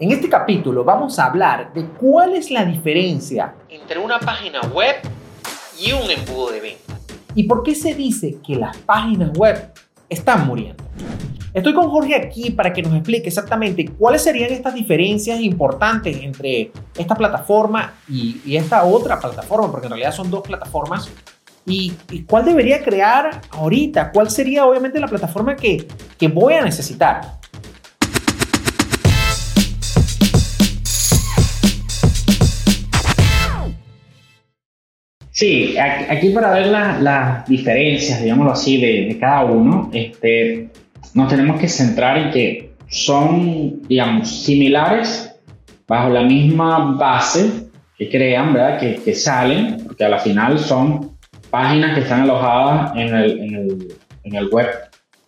En este capítulo vamos a hablar de cuál es la diferencia entre una página web y un embudo de venta. Y por qué se dice que las páginas web están muriendo. Estoy con Jorge aquí para que nos explique exactamente cuáles serían estas diferencias importantes entre esta plataforma y, esta otra plataforma, porque en realidad son dos plataformas, y, cuál debería crear ahorita, cuál sería obviamente la plataforma que, que voy a necesitar. Sí, aquí para ver las diferencias, digámoslo así, de, cada uno, este, nos tenemos que centrar en que son, digamos, similares bajo la misma base que crean, ¿verdad? Que, que salen, porque a la final son páginas que están alojadas en el, en el, en el web.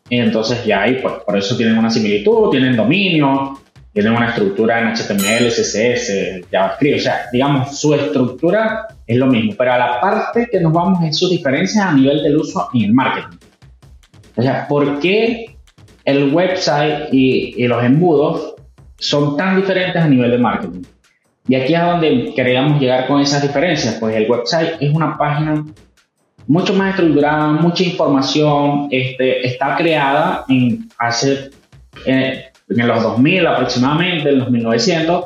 Y entonces ya ahí, pues por eso tienen una similitud, tienen dominio, tienen una estructura en HTML, CSS, JavaScript, o sea, digamos, su estructura es lo mismo, pero a la parte que nos vamos en sus diferencias a nivel del uso en el marketing. O sea, ¿por qué el website y, y los embudos son tan diferentes a nivel de marketing? Y aquí es a donde queríamos llegar con esas diferencias, pues el website es una página mucho más estructurada, mucha información, este, está creada en hace eh, en los 2000 aproximadamente, en los 1900,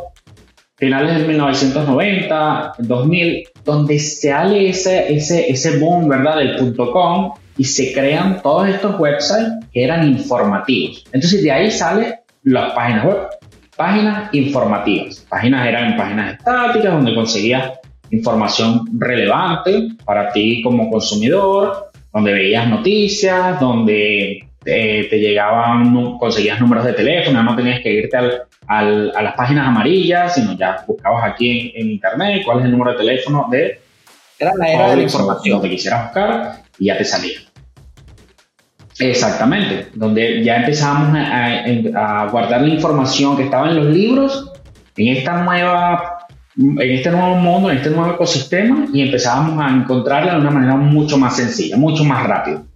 finales del 1990, 2000, donde sale ese, ese, ese boom, ¿verdad?, del .com y se crean todos estos websites que eran informativos. Entonces de ahí salen las páginas web, páginas informativas. Páginas eran páginas estáticas donde conseguías información relevante para ti como consumidor, donde veías noticias, donde te, llegaban, conseguías números de teléfono, no tenías que irte al, al, a las páginas amarillas, sino ya buscabas aquí en, internet cuál es el número de teléfono de era la era de la información que quisieras buscar y ya te salía. Exactamente, donde ya empezábamos a, a, guardar la información que estaba en los libros en esta nueva en este nuevo mundo, en este nuevo ecosistema y empezábamos a encontrarla de una manera mucho más sencilla, mucho más rápido.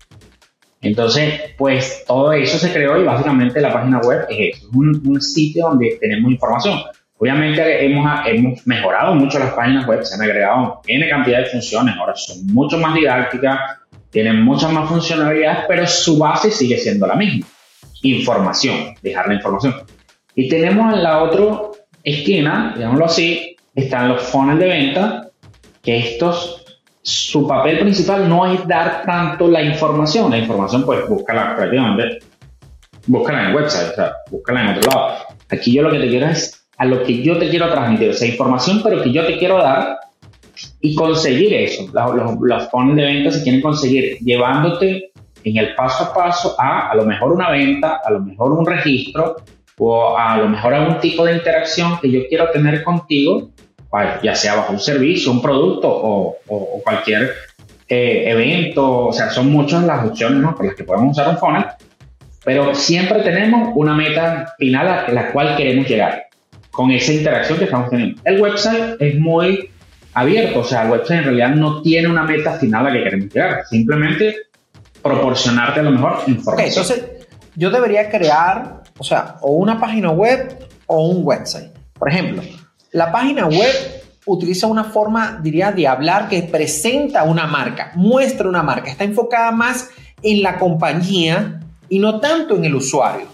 Entonces, pues todo eso se creó y básicamente la página web es eso, es un, sitio donde tenemos información. Obviamente hemos, hemos mejorado mucho las páginas web, se han agregado N cantidad de funciones, ahora son mucho más didácticas, tienen muchas más funcionalidades, pero su base sigue siendo la misma. Información, dejar la información. Y tenemos en la otra esquina, digámoslo así, están los funnels de venta, que estos su papel principal no es dar tanto la información. La información, pues, búscala prácticamente, búscala en el website, o sea, búscala en otro lado. Aquí yo lo que te quiero es a lo que yo te quiero transmitir, esa información, pero que yo te quiero dar y conseguir eso. Los, los, de venta se quieren conseguir llevándote en el paso a paso a a lo mejor una venta, a lo mejor un registro o a lo mejor algún tipo de interacción que yo quiero tener contigo ya sea bajo un servicio, un producto o, cualquier eh, evento, o sea, son muchas las opciones ¿no? por las que podemos usar un funnel, pero siempre tenemos una meta final a la cual queremos llegar con esa interacción que estamos teniendo. El website es muy abierto, o sea, el website en realidad no tiene una meta final a la que queremos llegar, simplemente proporcionarte a lo mejor información. entonces, yo debería crear, o sea, o una página web o un website. Por ejemplo, la página web utiliza una forma, diría, de hablar que presenta una marca, muestra una marca, está enfocada más en la compañía y no tanto en el usuario.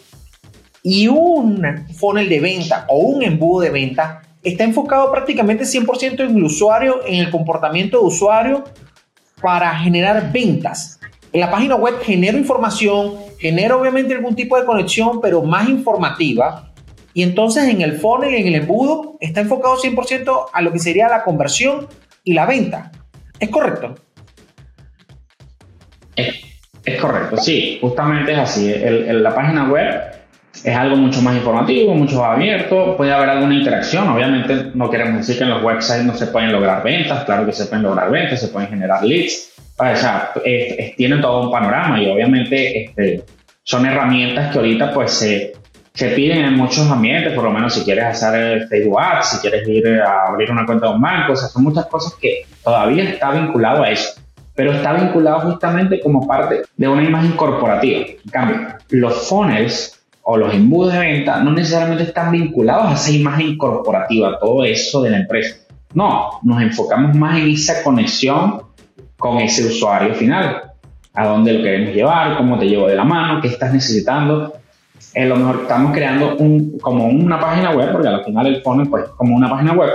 Y un funnel de venta o un embudo de venta está enfocado prácticamente 100% en el usuario, en el comportamiento de usuario para generar ventas. En la página web genero información, genero obviamente algún tipo de conexión, pero más informativa y entonces en el funnel, en el embudo, está enfocado 100% a lo que sería la conversión y la venta. ¿Es correcto? Es, correcto, sí, justamente es así. la página web es algo mucho más informativo, mucho más abierto, puede haber alguna interacción, obviamente no queremos decir que en los websites no se pueden lograr ventas, claro que se pueden lograr ventas, se pueden generar leads, o sea, tienen todo un panorama y obviamente este, son herramientas que ahorita pues se se piden en muchos ambientes, por lo menos si quieres hacer Facebook Ads, si quieres ir a abrir una cuenta de un banco, o sea, son muchas cosas que todavía está vinculado a eso, pero está vinculado justamente como parte de una imagen corporativa. En cambio, los funnels o los embudos de venta no necesariamente están vinculados a esa imagen corporativa, todo eso de la empresa. No, nos enfocamos más en esa conexión con ese usuario final. A dónde lo queremos llevar, cómo te llevo de la mano, qué estás necesitando. En lo mejor estamos creando un, como una página web, porque al final el funnel pues como una página web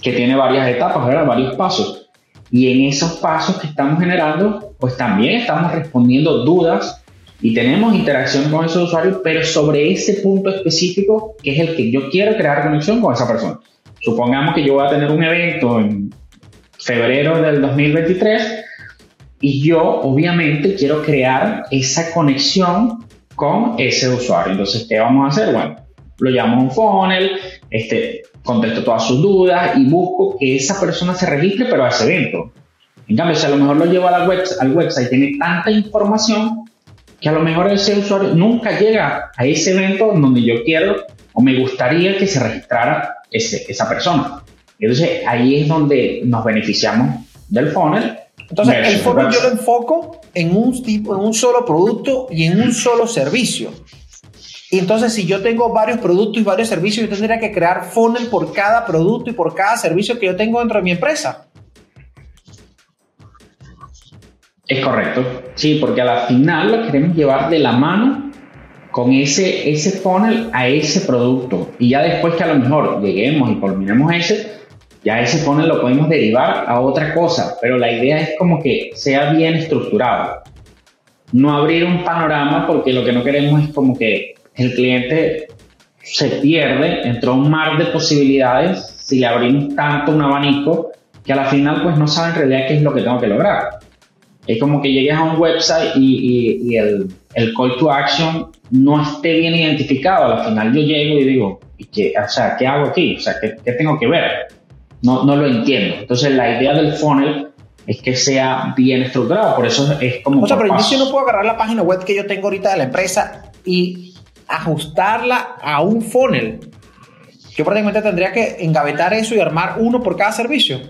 que tiene varias etapas, varios pasos. Y en esos pasos que estamos generando, pues también estamos respondiendo dudas y tenemos interacción con esos usuarios, pero sobre ese punto específico que es el que yo quiero crear conexión con esa persona. Supongamos que yo voy a tener un evento en febrero del 2023 y yo obviamente quiero crear esa conexión con ese usuario. Entonces, ¿qué vamos a hacer? Bueno, lo llamo un funnel, este, contesto todas sus dudas y busco que esa persona se registre, pero a ese evento. En cambio, si a lo mejor lo llevo a la web, al website tiene tanta información que a lo mejor ese usuario nunca llega a ese evento donde yo quiero o me gustaría que se registrara ese, esa persona. Entonces ahí es donde nos beneficiamos del funnel. Entonces el funnel yo lo enfoco en un, tipo, en un solo producto y en un solo servicio. Y entonces si yo tengo varios productos y varios servicios, yo tendría que crear funnel por cada producto y por cada servicio que yo tengo dentro de mi empresa. Es correcto, sí, porque a la final lo queremos llevar de la mano con ese, ese funnel a ese producto. Y ya después que a lo mejor lleguemos y culminemos ese, ya ese funnel lo podemos derivar a otra cosa. Pero la idea es como que sea bien estructurado. No abrir un panorama porque lo que no queremos es como que el cliente se pierde entre un mar de posibilidades si le abrimos tanto un abanico que a la final pues no sabe en realidad qué es lo que tengo que lograr. Es como que llegues a un website y, el, el, call to action no esté bien identificado. Al final yo llego y digo, ¿y qué, o sea, ¿qué hago aquí? O sea, ¿qué, qué tengo que ver? No, no lo entiendo. Entonces la idea del funnel es que sea bien estructurado. Por eso es como... O sea, pero yo no puedo agarrar la página web que yo tengo ahorita de la empresa y ajustarla a un funnel. Yo prácticamente tendría que engavetar eso y armar uno por cada servicio.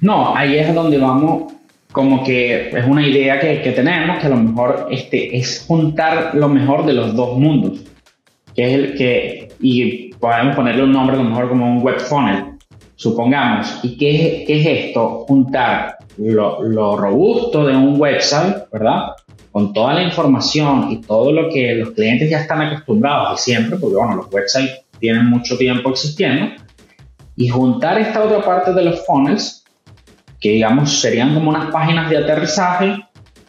No, ahí es donde vamos como que es una idea que, que, tenemos que a lo mejor este, es juntar lo mejor de los dos mundos, que es el que, y podemos ponerle un nombre a lo mejor como un web funnel, supongamos. ¿Y qué, qué es esto? Juntar lo, lo, robusto de un website, ¿verdad? Con toda la información y todo lo que los clientes ya están acostumbrados de siempre, porque bueno, los websites tienen mucho tiempo existiendo, y juntar esta otra parte de los funnels que digamos serían como unas páginas de aterrizaje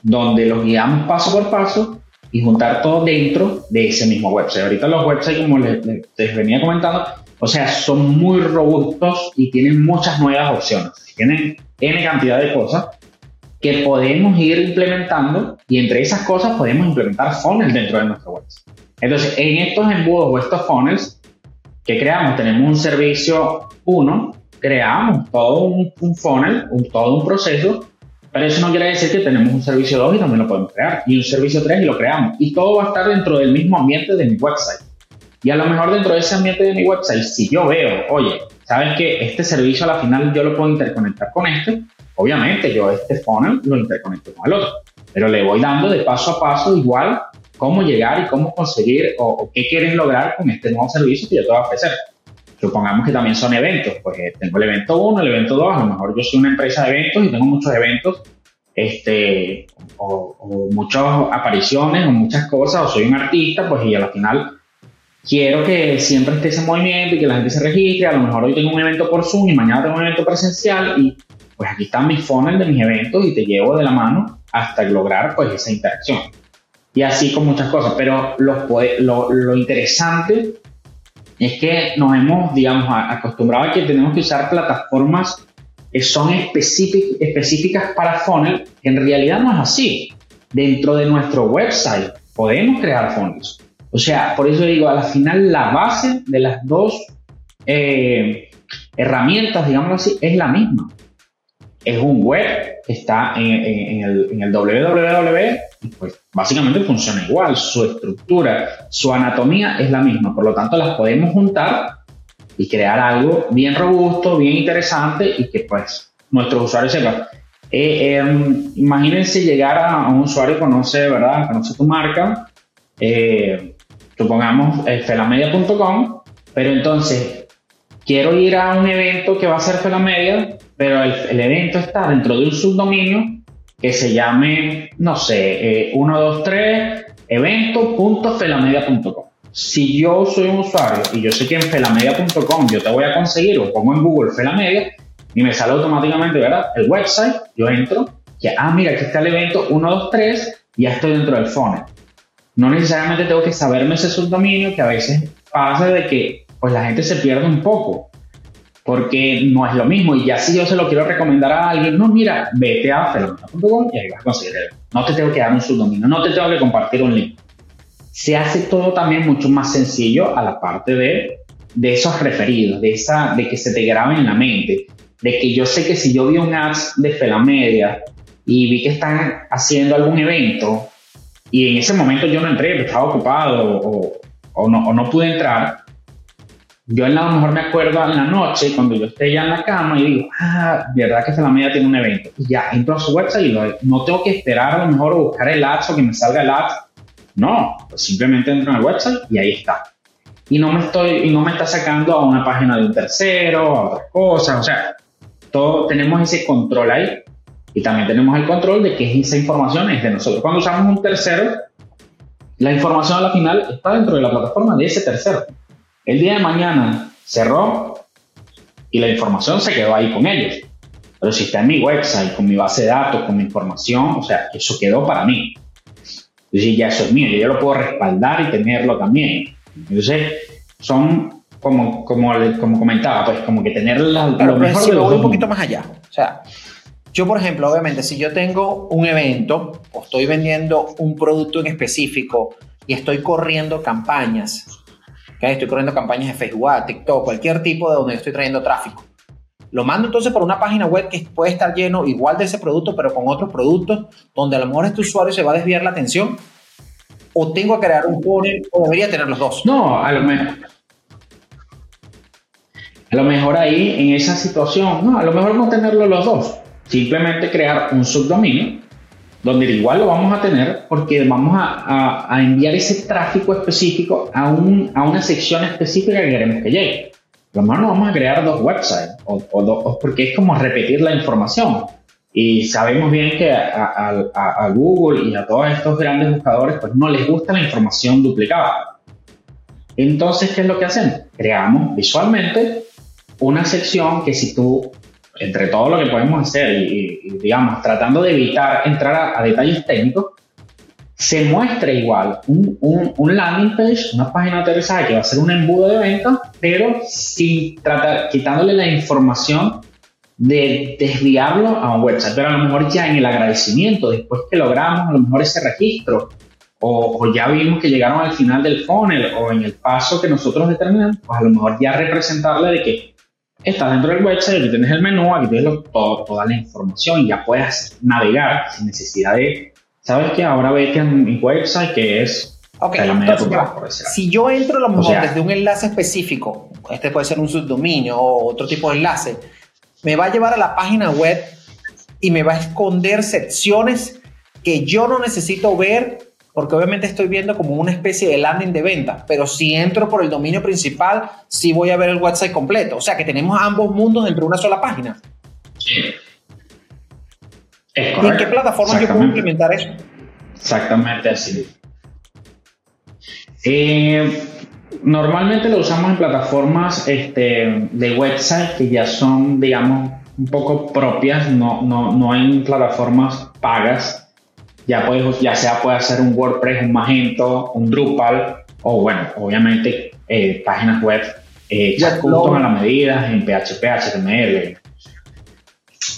donde los guiamos paso por paso y juntar todo dentro de ese mismo website. Ahorita los websites, como les, les venía comentando, o sea, son muy robustos y tienen muchas nuevas opciones. Tienen N cantidad de cosas que podemos ir implementando y entre esas cosas podemos implementar funnels dentro de nuestro website. Entonces, en estos embudos o estos funnels que creamos, tenemos un servicio 1 creamos todo un, funnel, un, todo un proceso, pero eso no quiere decir que tenemos un servicio 2 y también lo podemos crear, y un servicio 3 y lo creamos. Y todo va a estar dentro del mismo ambiente de mi website. Y a lo mejor dentro de ese ambiente de mi website, si yo veo, oye, sabes que este servicio a la final yo lo puedo interconectar con este, obviamente yo este funnel lo interconecto con el otro, pero le voy dando de paso a paso igual cómo llegar y cómo conseguir o, o qué quieres lograr con este nuevo servicio que yo te voy a ofrecer. Supongamos que también son eventos, pues eh, tengo el evento 1, el evento 2, a lo mejor yo soy una empresa de eventos y tengo muchos eventos, este, o, muchas apariciones o muchas cosas, o soy un artista, pues y al final quiero que siempre esté ese movimiento y que la gente se registre, a lo mejor hoy tengo un evento por Zoom y mañana tengo un evento presencial y pues aquí están mis funnels de mis eventos y te llevo de la mano hasta lograr pues esa interacción. Y así con muchas cosas, pero lo, lo interesante es que nos hemos, digamos, acostumbrado a que tenemos que usar plataformas que son específicas para funnel, en realidad no es así. Dentro de nuestro website podemos crear funnels. O sea, por eso digo, al final la base de las dos eh, herramientas, digamos así, es la misma es un web que está en, el, en, el, www pues básicamente funciona igual, su estructura, su anatomía es la misma, por lo tanto las podemos juntar y crear algo bien robusto, bien interesante y que pues nuestros usuarios sepan. Eh, em, imagínense llegar a, un usuario que conoce, ¿verdad? Conoce tu marca eh, supongamos, eh, felamedia.com, pero entonces quiero ir a un evento que va a ser Felamedia, pero el, evento está dentro de un subdominio que se llame, no sé, 123 evento.felamedia.com. Si yo soy un usuario y yo sé que en felamedia.com yo te voy a conseguir o pongo en Google Felamedia y me sale automáticamente, ¿verdad? El website, yo entro, que, ah, mira, aquí está el evento 123 y ya estoy dentro del phone. No necesariamente tengo que saberme ese subdominio que a veces pasa de que pues la gente se pierde un poco porque no es lo mismo. Y ya si yo se lo quiero recomendar a alguien, no, mira, vete a fenomenal.com y ahí vas a conseguir No te tengo que dar un subdominio, no te tengo que compartir un link. Se hace todo también mucho más sencillo a la parte de, de esos referidos, de, esa, de que se te graben en la mente, de que yo sé que si yo vi un ads de Felamedia y vi que están haciendo algún evento y en ese momento yo no entré, estaba ocupado o, o, no, o no pude entrar, yo a lo mejor me acuerdo en la noche, cuando yo esté ya en la cama, y digo, ah, verdad que la media tiene un evento. Y ya entro a su website y no tengo que esperar a lo mejor buscar el ads o que me salga el ads. No, pues simplemente entro en el website y ahí está. Y no me estoy, y no me está sacando a una página de un tercero, a otras cosas. O sea, todo, tenemos ese control ahí. Y también tenemos el control de que esa información es de nosotros. Cuando usamos un tercero, la información a la final está dentro de la plataforma de ese tercero. El día de mañana cerró y la información se quedó ahí con ellos. Pero si está en mi website, con mi base de datos, con mi información, o sea, eso quedó para mí. Entonces ya eso es mío, yo lo puedo respaldar y tenerlo también. Entonces, son como, como, como comentaba, pues como que tener la, lo mejor si voy un poquito más allá. O sea, yo, por ejemplo, obviamente, si yo tengo un evento o estoy vendiendo un producto en específico y estoy corriendo campañas, Estoy corriendo campañas de Facebook, TikTok, cualquier tipo de donde estoy trayendo tráfico. Lo mando entonces por una página web que puede estar lleno igual de ese producto, pero con otros productos, donde a lo mejor este usuario se va a desviar la atención. O tengo que crear un funnel, o debería tener los dos. No, a lo mejor. A lo mejor ahí, en esa situación, no, a lo mejor no tenerlo los dos. Simplemente crear un subdominio donde igual lo vamos a tener porque vamos a, enviar ese tráfico específico a, un, a, una sección específica que queremos que llegue. Lo mejor no vamos a crear dos websites, o, porque es como repetir la información. Y sabemos bien que a, Google y a todos estos grandes buscadores pues no les gusta la información duplicada. Entonces, ¿qué es lo que hacemos? Creamos visualmente una sección que si tú entre todo lo que podemos hacer y, digamos, tratando de evitar entrar a, detalles técnicos, se muestra igual un, un, landing page, una página aterrizada que va a ser un embudo de venta, pero sin tratar, quitándole la información de desviarlo a un website. Pero a lo mejor ya en el agradecimiento, después que logramos a lo mejor ese registro, o, o, ya vimos que llegaron al final del funnel, o en el paso que nosotros determinamos, pues a lo mejor ya representarle de que estás dentro del website, aquí tienes el menú, aquí tienes toda la información y ya puedes navegar sin necesidad de, ¿sabes qué? Ahora vete en mi website que es... Ok, entonces, si yo entro a lo mejor desde un enlace específico, este puede ser un subdominio o otro tipo de enlace, me va a llevar a la página web y me va a esconder secciones que yo no necesito ver porque obviamente estoy viendo como una especie de landing de venta, pero si entro por el dominio principal, sí voy a ver el website completo. O sea que tenemos ambos mundos dentro de una sola página. Sí. ¿Y en qué plataforma yo puedo implementar eso? Exactamente así. Eh, normalmente lo usamos en plataformas este, de website que ya son, digamos, un poco propias, no, no, no hay plataformas pagas ya, puedes, ya sea puede hacer un WordPress, un Magento, un Drupal, o bueno, obviamente eh, páginas web eh, a la medida en PHP, HTML.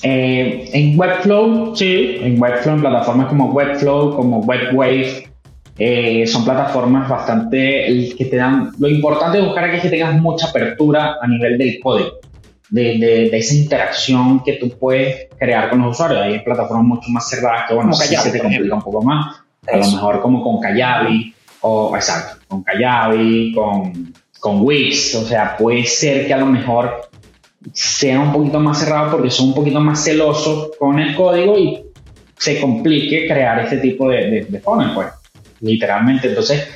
Eh, en Webflow, sí, en Webflow, en plataformas como Webflow, como WebWave, eh, son plataformas bastante que te dan. Lo importante de buscar aquí es que tengas mucha apertura a nivel del código de, esa interacción que tú puedes crear con los usuarios. Hay plataformas mucho más cerradas que, bueno, sí se te complica un poco más. A lo mejor como con Kajabi, o exacto, con Kajabi, con, con Wix. O sea, puede ser que a lo mejor sea un poquito más cerrado porque son un poquito más celosos con el código y se complique crear este tipo de, de, pues. literalmente. Entonces,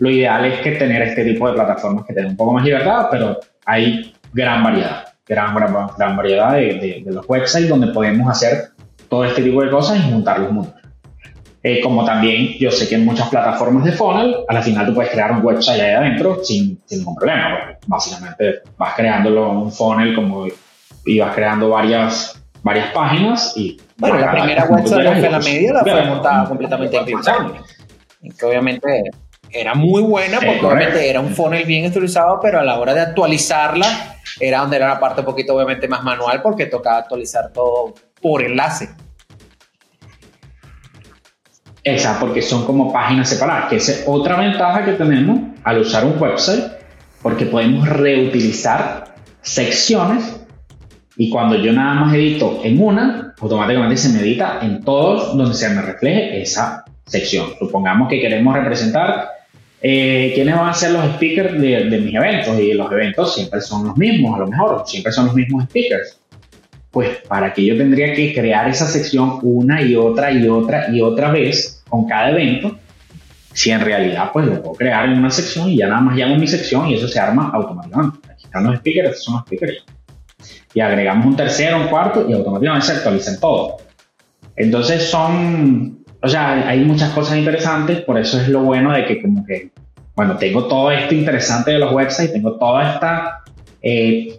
lo ideal es que tener este tipo de plataformas que tengan un poco más libertad, pero hay gran variedad, gran, gran, variedad de, de, los websites donde podemos hacer todo este tipo de cosas y montarlos juntos. Eh, como también yo sé que en muchas plataformas de funnel, a la final tú puedes crear un website ahí adentro sin, sin ningún problema. básicamente vas creándolo un funnel como y vas creando varias, varias páginas y... Bueno, la primera website de la media la fue montada completamente en. Que obviamente era muy buena porque obviamente era un funnel bien estructurado, pero a la hora de actualizarla era donde era la parte un poquito obviamente más manual porque tocaba actualizar todo por enlace. Esa, porque son como páginas separadas, que es otra ventaja que tenemos al usar un website, porque podemos reutilizar secciones y cuando yo nada más edito en una, automáticamente se me edita en todos donde se me refleje esa sección. Supongamos que queremos representar eh, quiénes van a ser los speakers de, de, mis eventos y los eventos siempre son los mismos, a lo mejor, siempre son los mismos speakers. Pues para que yo tendría que crear esa sección una y otra y otra y otra vez con cada evento, si en realidad pues lo puedo crear en una sección y ya nada más llamo mi sección y eso se arma automáticamente. Aquí están los speakers, estos son los speakers. Y agregamos un tercero, un cuarto y automáticamente se actualizan todo. Entonces son o sea, hay muchas cosas interesantes, por eso es lo bueno de que como que, bueno, tengo todo esto interesante de los websites, tengo toda esta eh,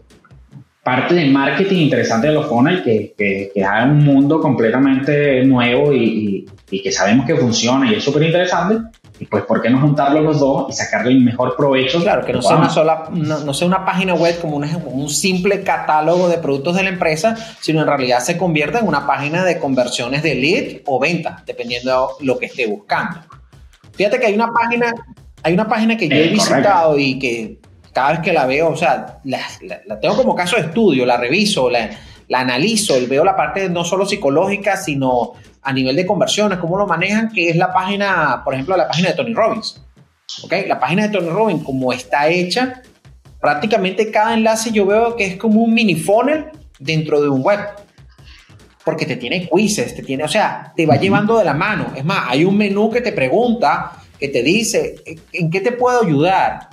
parte de marketing interesante de los funnels que, que, que da un mundo completamente nuevo y, y, y que sabemos que funciona y es súper interesante, y pues, ¿por qué no juntarlos los dos y sacarle el mejor provecho? Claro, que no sea, una sola, no, sea una página web como un, un simple catálogo de productos de la empresa, sino en realidad se convierta en una página de conversiones de lead o venta, dependiendo de lo que esté buscando. Fíjate que hay una página, hay una página que yo he visitado y que cada vez que la veo, o sea, la, la, tengo como caso de estudio, la reviso, la, la analizo, veo la parte no solo psicológica, sino a nivel de conversiones, cómo lo manejan, que es la página, por ejemplo, la página de Tony Robbins. ¿Ok? La página de Tony Robbins, como está hecha, prácticamente cada enlace yo veo que es como un mini funnel dentro de un web. Porque te tiene quizzes, te tiene, o sea, te va llevando de la mano. Es más, hay un menú que te pregunta, que te dice, ¿en qué te puedo ayudar?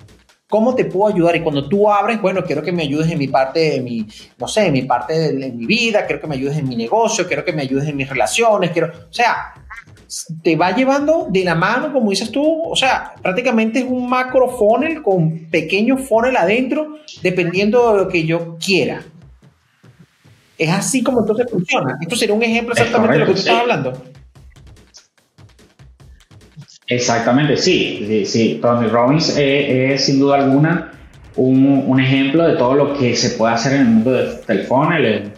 ¿Cómo te puedo ayudar? Y cuando tú abres, bueno, quiero que me ayudes en mi parte de mi, no sé, en mi parte de, mi vida, quiero que me ayudes en mi negocio, quiero que me ayudes en mis relaciones, quiero, o sea, te va llevando de la mano, como dices tú, o sea, prácticamente es un macro funnel con pequeño funnel adentro, dependiendo de lo que yo quiera. Es así como entonces funciona. Esto sería un ejemplo exactamente de lo que tú estás hablando. Exactamente, sí, sí, sí. Tony Robbins es, sin duda alguna un, un, ejemplo de todo lo que se puede hacer en el mundo del funnel. Es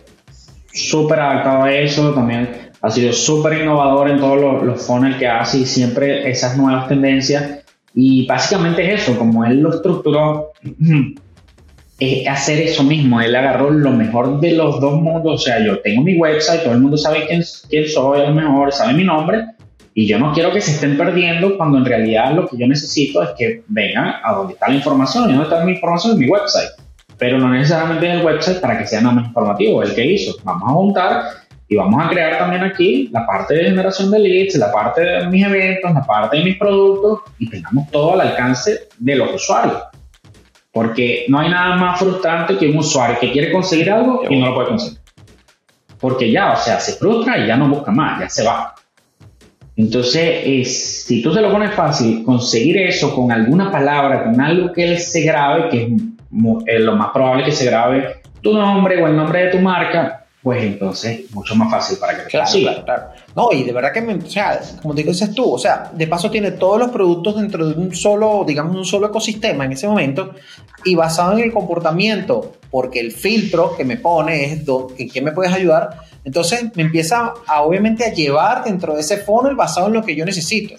súper adaptado a eso, también ha sido súper innovador en todos los, los funnels que hace y siempre esas nuevas tendencias. Y básicamente es eso, como él lo estructuró, es hacer eso mismo. Él agarró lo mejor de los dos mundos. O sea, yo tengo mi website, todo el mundo sabe quién, quién soy, lo mejor sabe mi nombre y yo no quiero que se estén perdiendo cuando en realidad lo que yo necesito es que vengan a donde está la información. Y donde está mi información en mi website. Pero no necesariamente en el website para que sea nada más informativo. El que hizo. Vamos a juntar y vamos a crear también aquí la parte de generación de leads, la parte de mis eventos, la parte de mis productos y tengamos todo al alcance de los usuarios. Porque no hay nada más frustrante que un usuario que quiere conseguir algo y no lo puede conseguir. Porque ya, o sea, se frustra y ya no busca más, ya se va. Entonces, si tú se lo pones fácil, conseguir eso con alguna palabra, con algo que él se grabe, que es lo más probable que se grabe tu nombre o el nombre de tu marca, pues entonces mucho más fácil para que claro, claro, claro, No, y de verdad que, me, o sea, como te dices tú, o sea, de paso tiene todos los productos dentro de un solo, digamos, un solo ecosistema en ese momento y basado en el comportamiento, porque el filtro que me pone es en qué me puedes ayudar, entonces me empieza a, obviamente a llevar dentro de ese funnel basado en lo que yo necesito.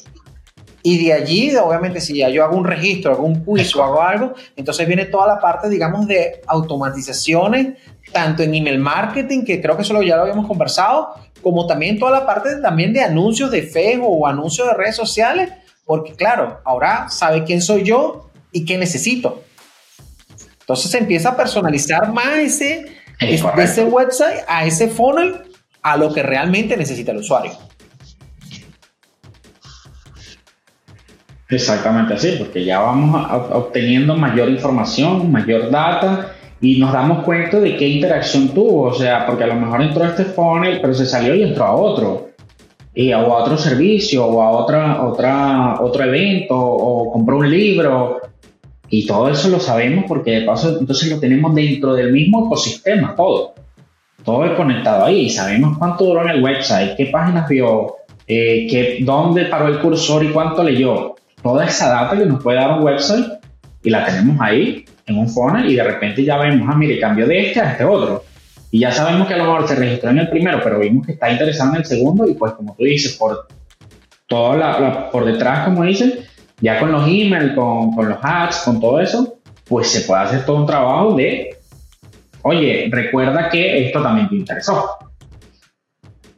Y de allí, obviamente, si ya yo hago un registro, hago un quiz o hago algo, entonces viene toda la parte, digamos, de automatizaciones, tanto en email marketing, que creo que eso ya lo habíamos conversado, como también toda la parte también de anuncios de Facebook o anuncios de redes sociales, porque claro, ahora sabe quién soy yo y qué necesito. Entonces se empieza a personalizar más ese, de ese website a ese funnel a lo que realmente necesita el usuario. Exactamente así, porque ya vamos obteniendo mayor información, mayor data y nos damos cuenta de qué interacción tuvo, o sea, porque a lo mejor entró a este funnel, pero se salió y entró a otro, y, o a otro servicio, o a otra, otra, otro evento, o compró un libro, y todo eso lo sabemos porque de paso entonces lo tenemos dentro del mismo ecosistema, todo. Todo es conectado ahí, sabemos cuánto duró en el website, qué páginas vio, eh, dónde paró el cursor y cuánto leyó. Toda esa data que nos puede dar un website y la tenemos ahí en un funnel y de repente ya vemos, ah, mire, cambió de este a este otro. Y ya sabemos que a lo mejor se registró en el primero, pero vimos que está interesado en el segundo y pues como tú dices, por toda la, por detrás, como dicen, ya con los emails, con, con los ads, con todo eso, pues se puede hacer todo un trabajo de, oye, recuerda que esto también te interesó.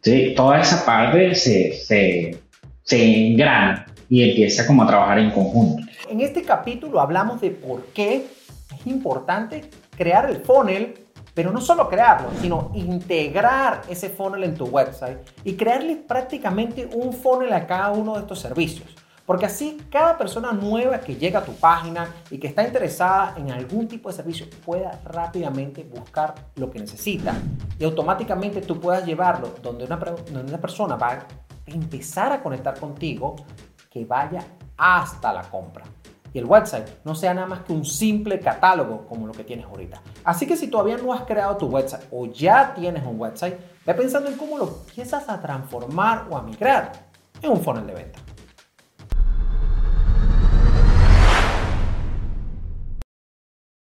¿Sí? Toda esa parte se, se, se engrana y empieza como a trabajar en conjunto. En este capítulo hablamos de por qué es importante crear el funnel, pero no solo crearlo, sino integrar ese funnel en tu website y crearle prácticamente un funnel a cada uno de estos servicios. Porque así cada persona nueva que llega a tu página y que está interesada en algún tipo de servicio pueda rápidamente buscar lo que necesita y automáticamente tú puedas llevarlo donde una, donde una persona va a empezar a conectar contigo que vaya hasta la compra y el website no sea nada más que un simple catálogo como lo que tienes ahorita. Así que si todavía no has creado tu website o ya tienes un website, ve pensando en cómo lo empiezas a transformar o a migrar en un funnel de venta.